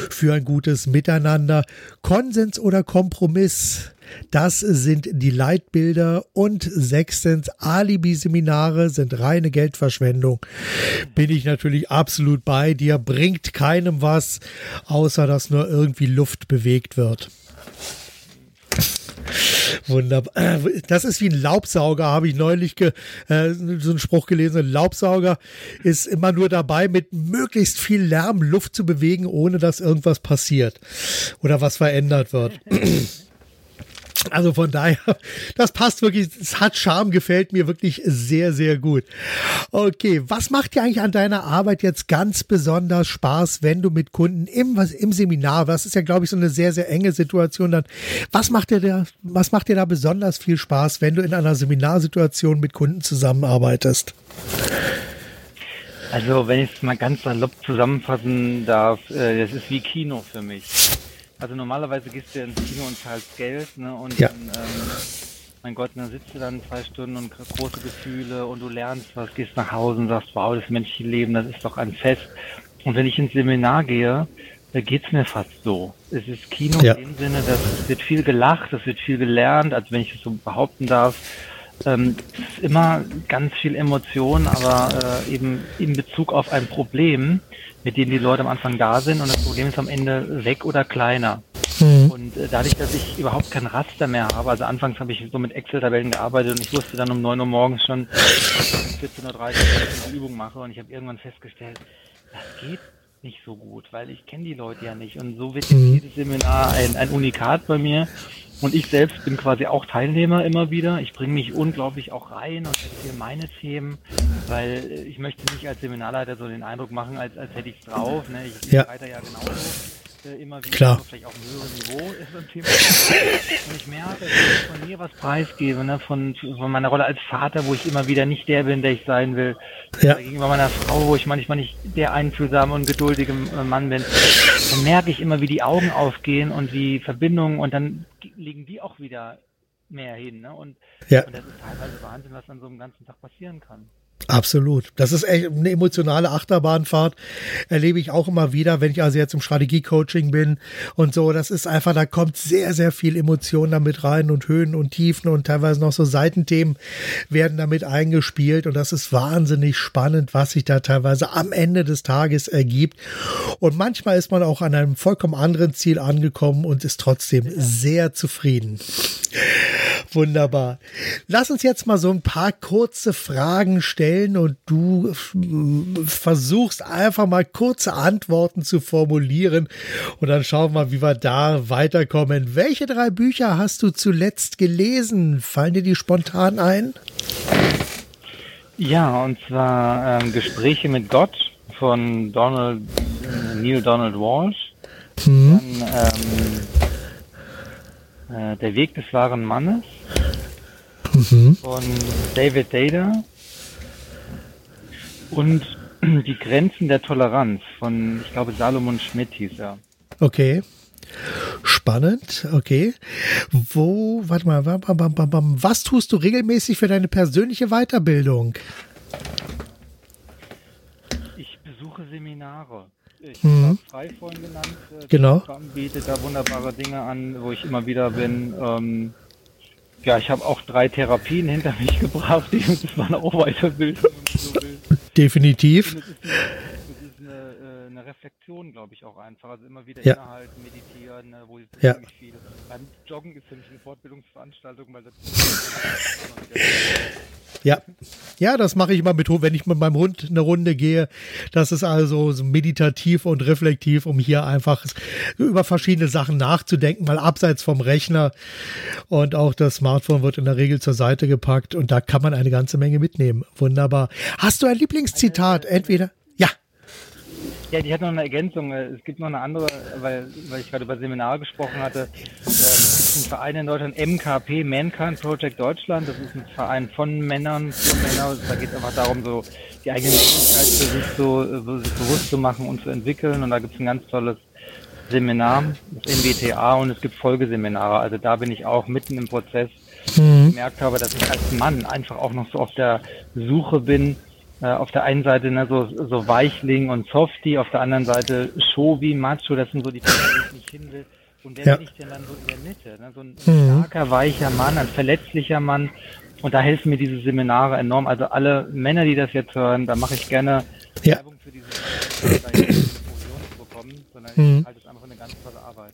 Speaker 1: für ein gutes Miteinander. Konsens oder Kompromiss? Das sind die Leitbilder und sechstens Alibi-Seminare sind reine Geldverschwendung. Bin ich natürlich absolut bei dir, bringt keinem was, außer dass nur irgendwie Luft bewegt wird. Wunderbar. Das ist wie ein Laubsauger, habe ich neulich ge, äh, so einen Spruch gelesen. Ein Laubsauger ist immer nur dabei, mit möglichst viel Lärm Luft zu bewegen, ohne dass irgendwas passiert oder was verändert wird. Also von daher, das passt wirklich, es hat Charme, gefällt mir wirklich sehr, sehr gut. Okay, was macht dir eigentlich an deiner Arbeit jetzt ganz besonders Spaß, wenn du mit Kunden im, im Seminar, das ist ja, glaube ich, so eine sehr, sehr enge Situation dann. Was macht dir da, was macht dir da besonders viel Spaß, wenn du in einer Seminarsituation mit Kunden zusammenarbeitest?
Speaker 2: Also, wenn ich es mal ganz salopp zusammenfassen darf, äh, das ist wie Kino für mich. Also normalerweise gehst du ins Kino und zahlst Geld, ne? Und ja. dann, ähm, mein Gott, dann sitzt du dann zwei Stunden und große Gefühle und du lernst was, gehst nach Hause und sagst, wow, das menschliche Leben, das ist doch ein Fest. Und wenn ich ins Seminar gehe, da geht's mir fast so. Es ist Kino ja. in dem Sinne, dass es wird viel gelacht, es wird viel gelernt, als wenn ich es so behaupten darf. Ähm, es ist immer ganz viel Emotion, aber äh, eben in Bezug auf ein Problem mit denen die Leute am Anfang da sind und das Problem ist am Ende weg oder kleiner. Mhm. Und äh, dadurch, dass ich überhaupt kein Raster mehr habe, also anfangs habe ich so mit Excel-Tabellen gearbeitet und ich wusste dann um 9 Uhr morgens schon, dass ich 14.30 Uhr eine Übung mache und ich habe irgendwann festgestellt, das geht nicht so gut, weil ich kenne die Leute ja nicht und so wird jetzt mhm. jedes Seminar ein, ein Unikat bei mir und ich selbst bin quasi auch Teilnehmer immer wieder. Ich bringe mich unglaublich auch rein und erzähle meine Themen, weil ich möchte nicht als Seminarleiter so den Eindruck machen, als, als hätte ich es drauf. Ne? Ich ja. weiter ja genauso äh, immer wieder, Klar. vielleicht auf einem höheren Niveau ist ein Thema. Und ich merke, wenn ich von mir was preisgebe, ne, von, von meiner Rolle als Vater, wo ich immer wieder nicht der bin, der ich sein will, ja. gegenüber meiner Frau, wo ich manchmal nicht der einfühlsame und geduldige äh, Mann bin, dann merke ich immer, wie die Augen aufgehen und die Verbindungen und dann liegen die auch wieder mehr hin. Ne? Und, ja. und das ist teilweise Wahnsinn, was an so einem ganzen Tag passieren kann.
Speaker 1: Absolut. Das ist echt eine emotionale Achterbahnfahrt. Erlebe ich auch immer wieder, wenn ich also jetzt im Strategiecoaching bin und so. Das ist einfach, da kommt sehr, sehr viel Emotion damit rein und Höhen und Tiefen und teilweise noch so Seitenthemen werden damit eingespielt. Und das ist wahnsinnig spannend, was sich da teilweise am Ende des Tages ergibt. Und manchmal ist man auch an einem vollkommen anderen Ziel angekommen und ist trotzdem sehr zufrieden. Wunderbar. Lass uns jetzt mal so ein paar kurze Fragen stellen und du versuchst einfach mal kurze Antworten zu formulieren und dann schauen wir mal, wie wir da weiterkommen. Welche drei Bücher hast du zuletzt gelesen? Fallen dir die spontan ein?
Speaker 2: Ja, und zwar ähm, Gespräche mit Gott von Donald, Neil Donald Walsh. Mhm. Dann, ähm, äh, Der Weg des wahren Mannes mhm. von David Dada und Die Grenzen der Toleranz von, ich glaube, Salomon Schmidt hieß er.
Speaker 1: Okay. Spannend, okay. Wo, warte mal, was tust du regelmäßig für deine persönliche Weiterbildung?
Speaker 2: Ich besuche Seminare. Ich mhm. habe frei vorhin genannt.
Speaker 1: Äh, genau.
Speaker 2: bietet da wunderbare Dinge an, wo ich immer wieder bin. Ähm, ja, ich habe auch drei Therapien hinter mich gebracht. Das war eine Weiterbildung, wenn man
Speaker 1: so will. Definitiv. Das ist, eine,
Speaker 2: das ist eine, äh, eine Reflexion, glaube ich, auch einfach. Also immer wieder ja. innehalten, meditieren, ne, wo ich ja. viel. Beim Joggen ist mich eine Fortbildungsveranstaltung, weil das
Speaker 1: Ja, ja, das mache ich immer mit, wenn ich mit meinem Hund eine Runde gehe. Das ist also so meditativ und reflektiv, um hier einfach über verschiedene Sachen nachzudenken, mal abseits vom Rechner. Und auch das Smartphone wird in der Regel zur Seite gepackt und da kann man eine ganze Menge mitnehmen. Wunderbar. Hast du ein Lieblingszitat? Entweder
Speaker 2: ja, die hat noch eine Ergänzung. Es gibt noch eine andere, weil, weil ich gerade über Seminar gesprochen hatte. Ähm, es gibt einen Verein in Deutschland, MKP, Mankind Project Deutschland. Das ist ein Verein von Männern für Männer. Da geht es einfach darum, so die eigene Männlichkeit für sich so äh, sich bewusst zu machen und zu entwickeln. Und da gibt es ein ganz tolles Seminar, das MBTA, und es gibt Folgeseminare. Also da bin ich auch mitten im Prozess. Mhm. Ich gemerkt habe, dass ich als Mann einfach auch noch so auf der Suche bin, äh, auf der einen Seite ne, so, so Weichling und Softie, auf der anderen Seite Shovi, Macho, das sind so die Dinge, die ich nicht hin will. Und wer
Speaker 1: Ja.
Speaker 2: bin ich denn dann so in der Mitte? Ne? So ein
Speaker 1: Mhm.
Speaker 2: starker, weicher Mann, ein verletzlicher Mann. Und da helfen mir diese Seminare enorm. Also alle Männer, die das jetzt hören, da mache ich gerne
Speaker 1: Ja.
Speaker 2: Werbung für diese Seminare, jetzt keine Provision zu bekommen, sondern
Speaker 1: Mhm.
Speaker 2: ich halte es einfach eine ganz tolle Arbeit.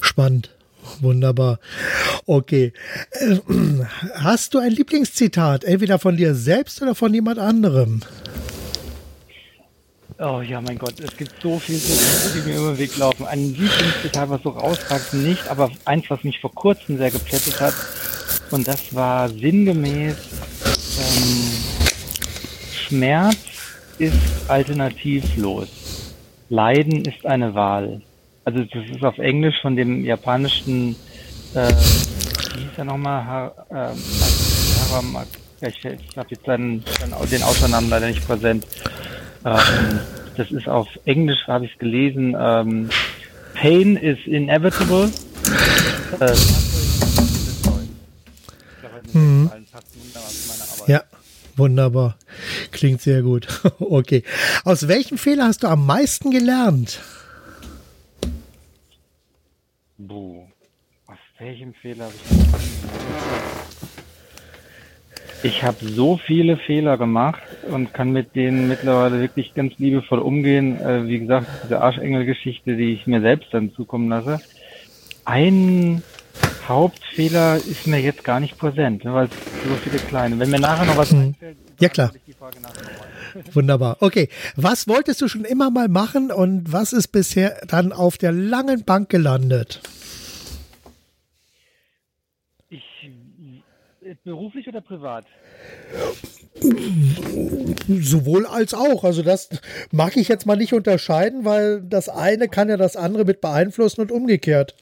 Speaker 1: Spannend. Wunderbar. Okay. Äh, Hast du ein Lieblingszitat, entweder von dir selbst oder von jemand anderem?
Speaker 2: Oh ja, mein Gott, es gibt so viel, so viel, die mir über den Weg laufen. Ein Lieblingszitat, was so rausragt, nicht, aber eins, was mich vor kurzem sehr geplättet hat. Und das war sinngemäß, ähm, Schmerz ist alternativlos. Leiden ist eine Wahl. Also das ist auf Englisch von dem japanischen, äh, wie hieß er nochmal? Ha, Haramak, ja, ich, ich habe jetzt seinen, den Autornamen leider nicht präsent. Ähm, das ist auf Englisch, habe ich es gelesen. Ähm, Pain is inevitable. Äh,
Speaker 1: Mhm. Ja, wunderbar. Klingt sehr gut. Okay. Aus welchem Fehler hast du am meisten gelernt?
Speaker 2: Buh. Aus welchem Fehler habe ich gemacht? Ich habe so viele Fehler gemacht und kann mit denen mittlerweile wirklich ganz liebevoll umgehen. Äh, wie gesagt, diese Arschengel-Geschichte, die ich mir selbst dann zukommen lasse. Ein Hauptfehler ist mir jetzt gar nicht präsent, ne, weil es so viele kleine. Wenn mir nachher noch was einfällt,
Speaker 1: Mhm. Ja, klar.
Speaker 2: ich die Frage nachher.
Speaker 1: Wunderbar. Okay. Was wolltest du schon immer mal machen und was ist bisher dann auf der langen Bank gelandet?
Speaker 2: Ich, äh, beruflich oder privat?
Speaker 1: Sowohl als auch. Also das mag ich jetzt mal nicht unterscheiden, weil das eine kann ja das andere mit beeinflussen und umgekehrt.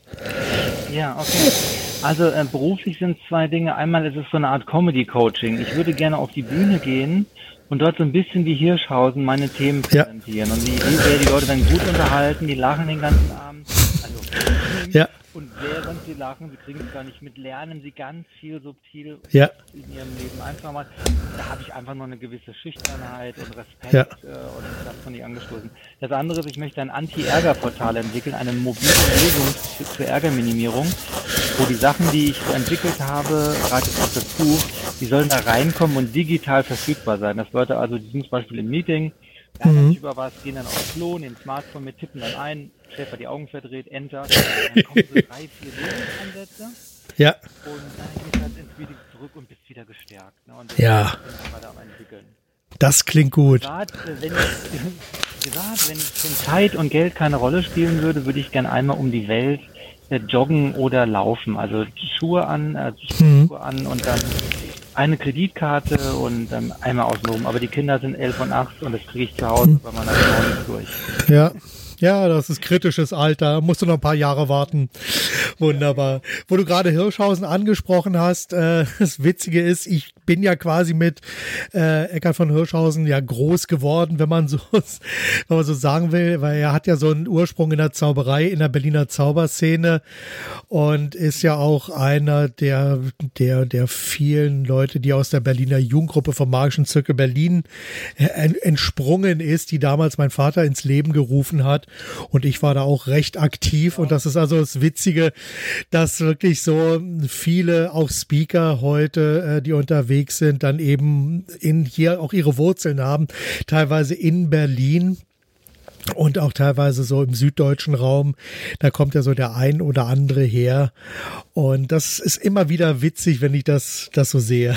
Speaker 2: Ja, okay. Also äh, beruflich sind zwei Dinge. Einmal ist es so eine Art Comedy-Coaching. Ich würde gerne auf die Bühne gehen und dort so ein bisschen wie Hirschhausen meine Themen
Speaker 1: Ja.
Speaker 2: präsentieren. Und die Idee wäre, die Leute werden gut unterhalten, die lachen den ganzen Abend. Also,
Speaker 1: Ja.
Speaker 2: Und während sie lachen, sie kriegen es gar nicht mit, lernen sie ganz viel subtil
Speaker 1: Ja.
Speaker 2: in ihrem Leben einfach mal. Da habe ich einfach noch eine gewisse Schüchternheit und Respekt
Speaker 1: Ja.
Speaker 2: äh, von die angestoßen. Das andere ist, ich möchte ein Anti-Ärger-Portal entwickeln, eine mobile Lösung für Ärgerminimierung, wo die Sachen, die ich entwickelt habe, gerade jetzt auch das Buch, die sollen da reinkommen und digital verfügbar sein. Das Leute also, die sind zum Beispiel im Meeting, ärgern sich über was, gehen dann aufs Klo, nehmen Smartphone mit, tippen dann ein, hat die Augen verdreht, Enter, dann kommen so drei, vier Lösungsansätze
Speaker 1: Ja.
Speaker 2: und dann gehst du halt ins Meeting zurück und bist wieder gestärkt. Ne? Und
Speaker 1: Ja.
Speaker 2: gerade am entwickeln.
Speaker 1: Das klingt gut.
Speaker 2: Äh, wenn ich, privat, wenn, wenn Zeit und Geld keine Rolle spielen würde, würde ich gerne einmal um die Welt äh, joggen oder laufen. Also Schuhe an, äh, Schuhe an und dann eine Kreditkarte und dann einmal außenrum. Aber die Kinder sind elf und acht und das kriege ich zu Hause bei meiner Frau nicht durch.
Speaker 1: Ja. Ja, das ist kritisches Alter. Musst du noch ein paar Jahre warten. Wunderbar. Wo du gerade Hirschhausen angesprochen hast, äh, das Witzige ist, ich bin ja quasi mit äh, Eckhard von Hirschhausen ja groß geworden, wenn man so, wenn man so sagen will, weil er hat ja so einen Ursprung in der Zauberei, in der Berliner Zauberszene und ist ja auch einer der, der, der vielen Leute, die aus der Berliner Jugendgruppe vom Magischen Zirkel Berlin äh, entsprungen ist, die damals mein Vater ins Leben gerufen hat. Und ich war da auch recht aktiv. Und das ist also das Witzige, dass wirklich so viele auch Speaker heute, äh, die unterwegs sind, dann eben in hier auch ihre Wurzeln haben, teilweise in Berlin und auch teilweise so im süddeutschen Raum. Da kommt ja so der ein oder andere her. Und das ist immer wieder witzig, wenn ich das, das so sehe.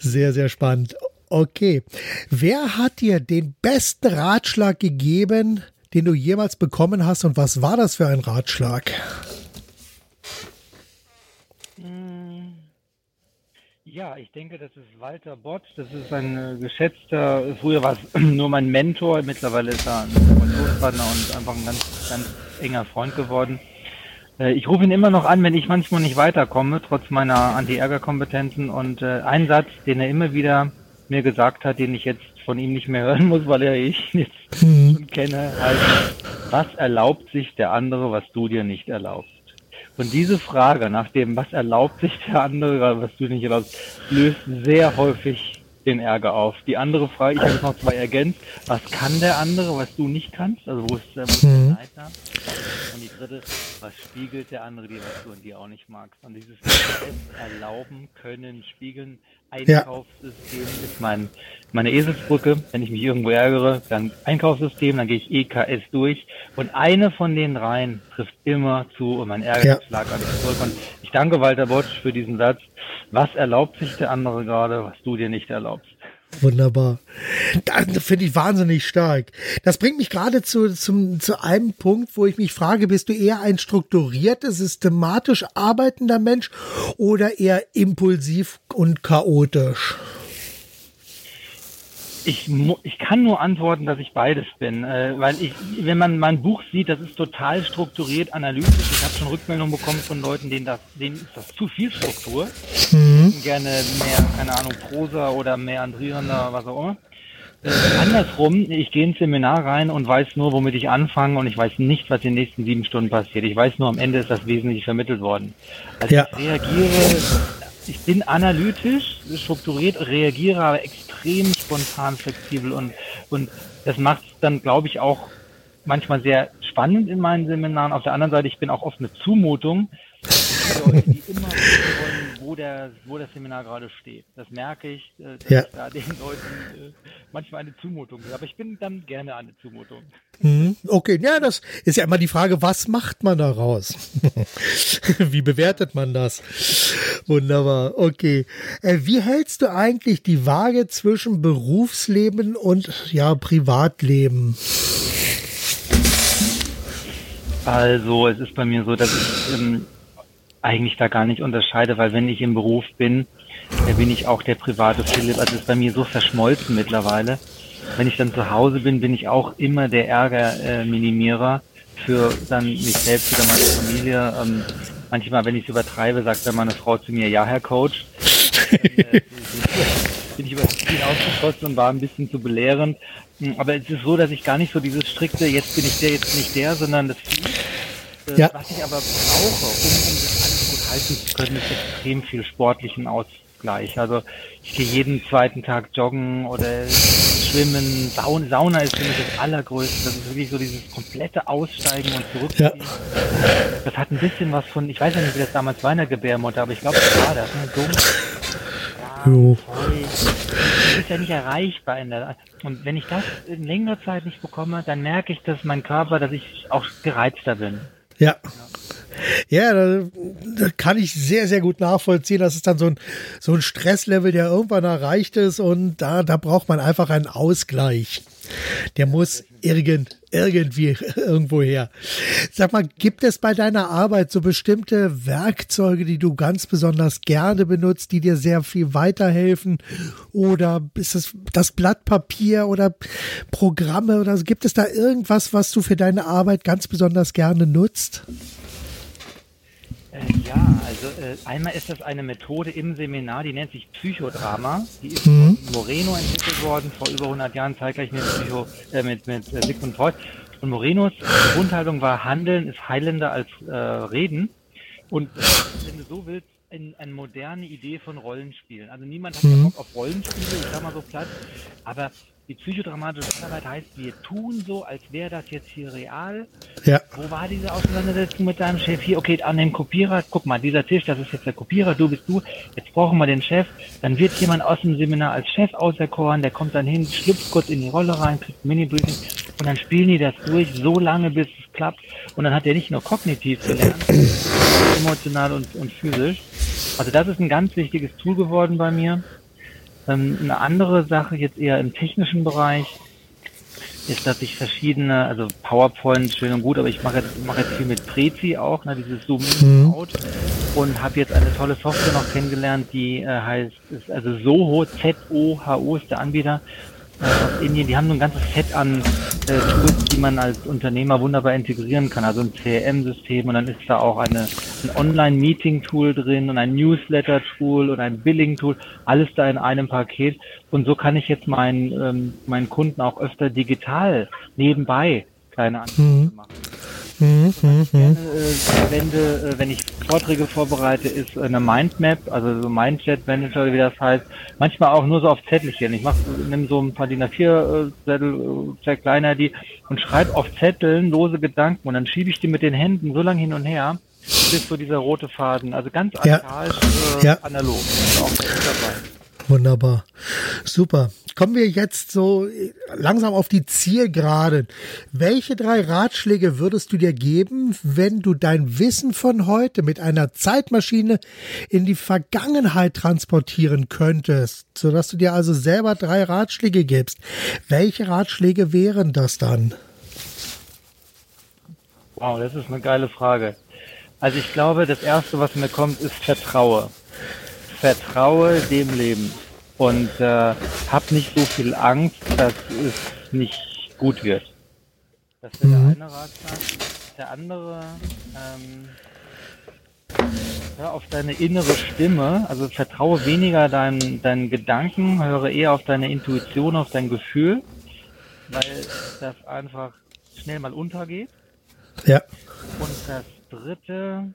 Speaker 1: Sehr, sehr spannend. Okay. Wer hat dir den besten Ratschlag gegeben, den du jemals bekommen hast und was war das für ein Ratschlag?
Speaker 2: Ja, ich denke, das ist Walter Bott. Das ist ein äh, geschätzter, früher war es nur mein Mentor, mittlerweile ist er ein Promotionspartner und einfach ein ganz, ganz enger Freund geworden. Äh, ich rufe ihn immer noch an, wenn ich manchmal nicht weiterkomme, trotz meiner Anti-Ärger-Kompetenzen. Und äh, ein Satz, den er immer wieder mir gesagt hat, den ich jetzt von ihm nicht mehr hören muss, weil er ich jetzt schon kenne, heißt, was erlaubt sich der andere, was du dir nicht erlaubst? Und diese Frage nach dem, was erlaubt sich der andere, was du nicht erlaubst, löst sehr häufig den Ärger auf. Die andere Frage, ich habe jetzt noch zwei ergänzt. Was kann der andere, was du nicht kannst? Also wo ist, wo ist mhm. der da? Und die dritte, was spiegelt der andere dir, was du in dir auch nicht magst? Und dieses erlauben können, spiegeln, Einkaufssystem ja. ist mein, meine Eselsbrücke. Wenn ich mich irgendwo ärgere, dann Einkaufssystem, dann gehe ich EKS durch. Und eine von den dreien trifft immer zu und mein Ärger ja. schlag an zurück. Und ich danke Walter Botsch für diesen Satz. Was erlaubt sich der andere gerade, was du dir nicht erlaubst?
Speaker 1: Wunderbar. Das finde ich wahnsinnig stark. Das bringt mich gerade zu, zum, zu einem Punkt, wo ich mich frage, bist du eher ein strukturierter, systematisch arbeitender Mensch oder eher impulsiv und chaotisch?
Speaker 2: Ich, ich kann nur antworten, dass ich beides bin, äh, weil ich, wenn man mein Buch sieht, das ist total strukturiert, analytisch. Ich habe schon Rückmeldungen bekommen von Leuten, denen das, denen ist das zu viel Struktur. Mhm. Gerne mehr, keine Ahnung, Prosa oder mehr andrierender, was auch immer. Äh, andersrum, ich gehe ins Seminar rein und weiß nur, womit ich anfange und ich weiß nicht, was in den nächsten sieben Stunden passiert. Ich weiß nur, am Ende ist das Wesentliche vermittelt worden. Also ja. ich reagiere, ich bin analytisch, strukturiert, reagiere aber extrem spontan, flexibel und, und das macht es dann, glaube ich, auch manchmal sehr spannend in meinen Seminaren. Auf der anderen Seite, ich bin auch oft eine Zumutung Leute, die immer wollen, wo, der, wo das Seminar gerade steht. Das merke ich, äh, dass ja. ich da den Leuten äh, manchmal eine Zumutung bin. Aber ich bin dann gerne eine Zumutung.
Speaker 1: Mhm. Okay, ja, das ist ja immer die Frage, was macht man daraus? wie bewertet man das? Wunderbar, okay. Äh, wie hältst du eigentlich die Waage zwischen Berufsleben und ja, Privatleben?
Speaker 2: Also, es ist bei mir so, dass ich ähm, eigentlich da gar nicht unterscheide, weil wenn ich im Beruf bin, da bin ich auch der private Philipp. Also, es ist bei mir so verschmolzen mittlerweile wenn ich dann zu Hause bin, bin ich auch immer der Ärgerminimierer äh, für dann mich selbst oder meine Familie. Ähm, manchmal, wenn ich es übertreibe, sagt dann meine Frau zu mir, ja, Herr Coach. Äh, bin ich über das Ziel ausgeschossen und war ein bisschen zu belehrend. Aber es ist so, dass ich gar nicht so dieses strikte, jetzt bin ich der, jetzt nicht der, sondern das äh, ja. was ich aber brauche, um, um halten zu können, ist extrem viel sportlichen Ausgleich. Also ich gehe jeden zweiten Tag joggen oder Schwimmen, Sauna, Sauna ist für mich das Allergrößte. Das ist wirklich so dieses komplette Aussteigen und Zurückziehen. Ja. Das hat ein bisschen was von, ich weiß ja nicht, wie das damals war in der Gebärmutter, aber ich glaube, das war das. Ne? Dumm. Ja, das ist ja nicht erreichbar. In der, und wenn ich das in längerer Zeit nicht bekomme, dann merke ich, dass mein Körper, dass ich auch gereizter bin.
Speaker 1: Ja. Ja, da, da, kann ich sehr, sehr gut nachvollziehen. Das ist dann so ein, so ein Stresslevel, der irgendwann erreicht ist und da, da braucht man einfach einen Ausgleich. Der muss irgend, irgendwie irgendwo her. Sag mal, gibt es bei deiner Arbeit so bestimmte Werkzeuge, die du ganz besonders gerne benutzt, die dir sehr viel weiterhelfen? Oder ist es das Blatt Papier oder Programme oder gibt es da irgendwas, was du für deine Arbeit ganz besonders gerne nutzt?
Speaker 2: Äh, ja, also äh, einmal ist das eine Methode im Seminar, die nennt sich Psychodrama. Die ist mhm. von Moreno entwickelt worden, vor über 100 Jahren, zeitgleich mit, Psycho, äh, mit, mit äh, Sigmund Freud. Und Morenos Grundhaltung war, Handeln ist heilender als äh, Reden. Und wenn du so willst, in, eine moderne Idee von Rollenspielen. Also niemand hat mhm. Bock auf Rollenspiele, ich sag mal so platt, aber die psychodramatische Arbeit heißt, wir tun so, als wäre das jetzt hier real. Ja. Wo war diese Auseinandersetzung mit deinem Chef? Hier, okay, an dem Kopierer, guck mal, dieser Tisch, das ist jetzt der Kopierer, du bist du, jetzt brauchen wir den Chef. Dann wird jemand aus dem Seminar als Chef auserkoren, der kommt dann hin, schlüpft kurz in die Rolle rein, kriegt ein Mini-Briefing und dann spielen die das durch, so lange, bis es klappt. Und dann hat er nicht nur kognitiv gelernt, emotional und, und physisch. Also das ist ein ganz wichtiges Tool geworden bei mir. Ähm, eine andere Sache jetzt eher im technischen Bereich ist, dass ich verschiedene, also PowerPoint schön und gut, aber ich mache jetzt, mache jetzt viel mit Prezi auch, ne, dieses Zoom in mhm. Out und habe jetzt eine tolle Software noch kennengelernt, die äh, heißt, ist also Soho, Z-O-H-O ist der Anbieter aus Indien, die haben so ein ganzes Set an äh, Tools, die man als Unternehmer wunderbar integrieren kann. Also ein CRM-System und dann ist da auch eine, ein Online-Meeting-Tool drin und ein Newsletter-Tool und ein Billing-Tool, alles da in einem Paket. Und so kann ich jetzt meinen, ähm, meinen Kunden auch öfter digital nebenbei kleine Angebote mhm. machen. Mhm, was ich gerne äh, verwende, äh, wenn ich Vorträge vorbereite, ist eine Mindmap, also so Mindchat Manager, wie das heißt. Manchmal auch nur so auf Zettelchen. Ich mache, nehme so ein paar DIN A4 Zettel, äh, sehr kleiner die und schreibe auf Zetteln lose Gedanken und dann schiebe ich die mit den Händen so lange hin und her, bis so dieser rote Faden. Also ganz archaisch,
Speaker 1: ja. äh, ja.
Speaker 2: analog. Ist auch dabei.
Speaker 1: Wunderbar. Super. Kommen wir jetzt so langsam auf die Zielgeraden. Welche drei Ratschläge würdest du dir geben, wenn du dein Wissen von heute mit einer Zeitmaschine in die Vergangenheit transportieren könntest, sodass du dir also selber drei Ratschläge gibst? Welche Ratschläge wären das dann?
Speaker 2: Wow, das ist eine geile Frage. Also ich glaube, das Erste, was mir kommt, ist Vertraue vertraue dem Leben und äh, hab nicht so viel Angst, dass es nicht gut wird. Das wäre mhm. der eine Ratschlag. Der andere, ähm, hör auf deine innere Stimme, also vertraue weniger deinen, deinen Gedanken, höre eher auf deine Intuition, auf dein Gefühl, weil das einfach schnell mal untergeht.
Speaker 1: Ja.
Speaker 2: Und das dritte,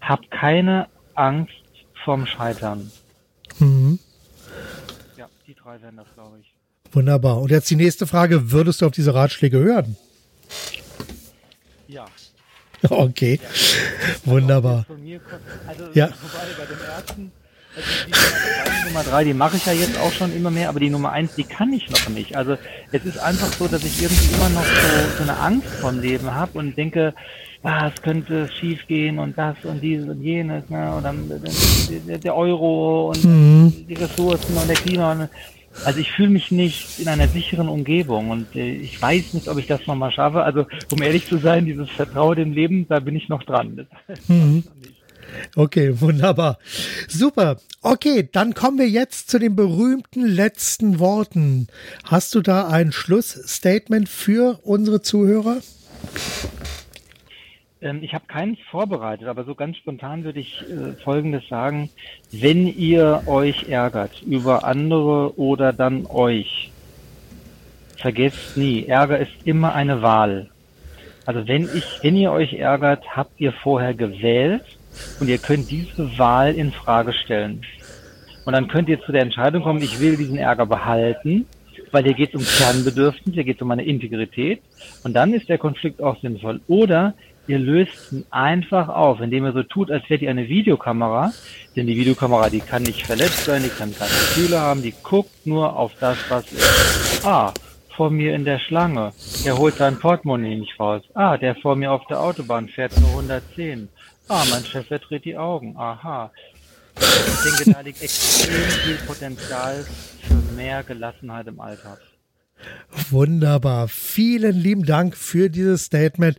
Speaker 2: hab keine Angst vom Scheitern.
Speaker 1: Mhm.
Speaker 2: Ja, die drei wären das, glaube ich.
Speaker 1: Wunderbar. Und jetzt die nächste Frage. Würdest du auf diese Ratschläge hören?
Speaker 2: Ja.
Speaker 1: Okay. Ja. Wunderbar.
Speaker 2: Also, ja. wobei bei dem ersten, die Nummer drei, die mache ich ja jetzt auch schon immer mehr, aber die Nummer eins, die kann ich noch nicht. Also es ist einfach so, dass ich irgendwie immer noch so, so eine Angst vom Leben habe und denke, ah, es könnte schief gehen und das und dieses und jenes, ne? Und dann der, der Euro und mhm. die Ressourcen und der Klima. Also ich fühle mich nicht in einer sicheren Umgebung und äh, ich weiß nicht, ob ich das nochmal schaffe. Also um ehrlich zu sein, dieses Vertrauen dem Leben, da bin ich noch dran.
Speaker 1: Mhm. Okay, wunderbar. Super. Okay, dann kommen wir jetzt zu den berühmten letzten Worten. Hast du da ein Schlussstatement für unsere Zuhörer?
Speaker 2: Ähm, ich habe keins vorbereitet, aber so ganz spontan würde ich äh, Folgendes sagen. Wenn ihr euch ärgert über andere oder dann euch, vergesst nie, Ärger ist immer eine Wahl. Also wenn ich, wenn ihr euch ärgert, habt ihr vorher gewählt und ihr könnt diese Wahl in Frage stellen. Und dann könnt ihr zu der Entscheidung kommen, ich will diesen Ärger behalten, weil hier geht es um Kernbedürfnisse, hier geht es um meine Integrität. Und dann ist der Konflikt auch sinnvoll. Oder ihr löst ihn einfach auf, indem ihr so tut, als wärt ihr eine Videokamera. Denn die Videokamera, die kann nicht verletzt sein, die kann keine Gefühle haben, die guckt nur auf das, was ist. Ah, vor mir in der Schlange. Der holt sein Portemonnaie nicht raus. Ah, der vor mir auf der Autobahn fährt nur 110. Ah, mein Chef verdreht die Augen. Aha. Ich denke, da liegt extrem viel Potenzial für mehr Gelassenheit im Alltag.
Speaker 1: Wunderbar. Vielen lieben Dank für dieses Statement.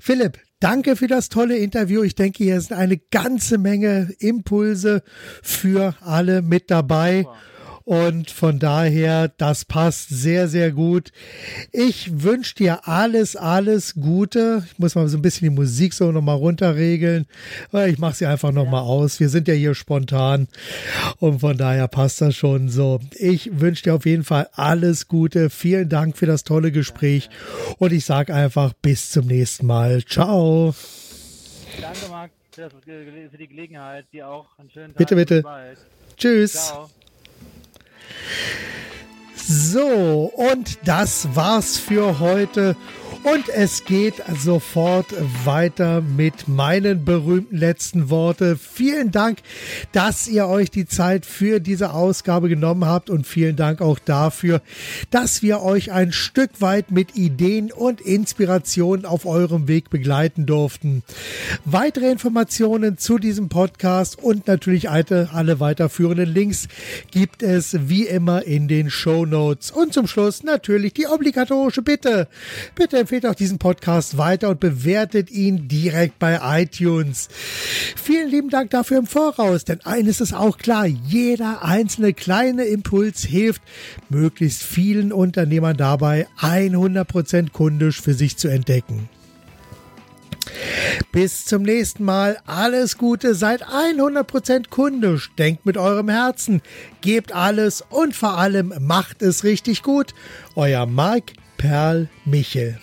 Speaker 1: Philipp, danke für das tolle Interview. Ich denke, hier sind eine ganze Menge Impulse für alle mit dabei. Super. Und von daher, das passt sehr, sehr gut. Ich wünsche dir alles, alles Gute. Ich muss mal so ein bisschen die Musik so nochmal runterregeln. Ich mache sie einfach nochmal ja. aus. Wir sind ja hier spontan. Und von daher passt das schon so. Ich wünsche dir auf jeden Fall alles Gute. Vielen Dank für das tolle Gespräch. Und ich sage einfach bis zum nächsten Mal. Ciao.
Speaker 2: Danke, Marc, für die Gelegenheit. Dir auch einen schönen Tag.
Speaker 1: Bitte, bitte. Tschüss. Ciao. So, und das war's für heute. Und es geht sofort weiter mit meinen berühmten letzten Worte. Vielen Dank, dass ihr euch die Zeit für diese Ausgabe genommen habt und vielen Dank auch dafür, dass wir euch ein Stück weit mit Ideen und Inspirationen auf eurem Weg begleiten durften. Weitere Informationen zu diesem Podcast und natürlich alle weiterführenden Links gibt es wie immer in den Show Notes. Und zum Schluss natürlich die obligatorische Bitte. Bitte empfehlt auch diesen Podcast weiter und bewertet ihn direkt bei iTunes. Vielen lieben Dank dafür im Voraus, denn eines ist auch klar, jeder einzelne kleine Impuls hilft möglichst vielen Unternehmern dabei, 100% kundisch für sich zu entdecken. Bis zum nächsten Mal. Alles Gute. Seid 100% kundisch. Denkt mit eurem Herzen. Gebt alles und vor allem macht es richtig gut. Euer Marc Perl Michel.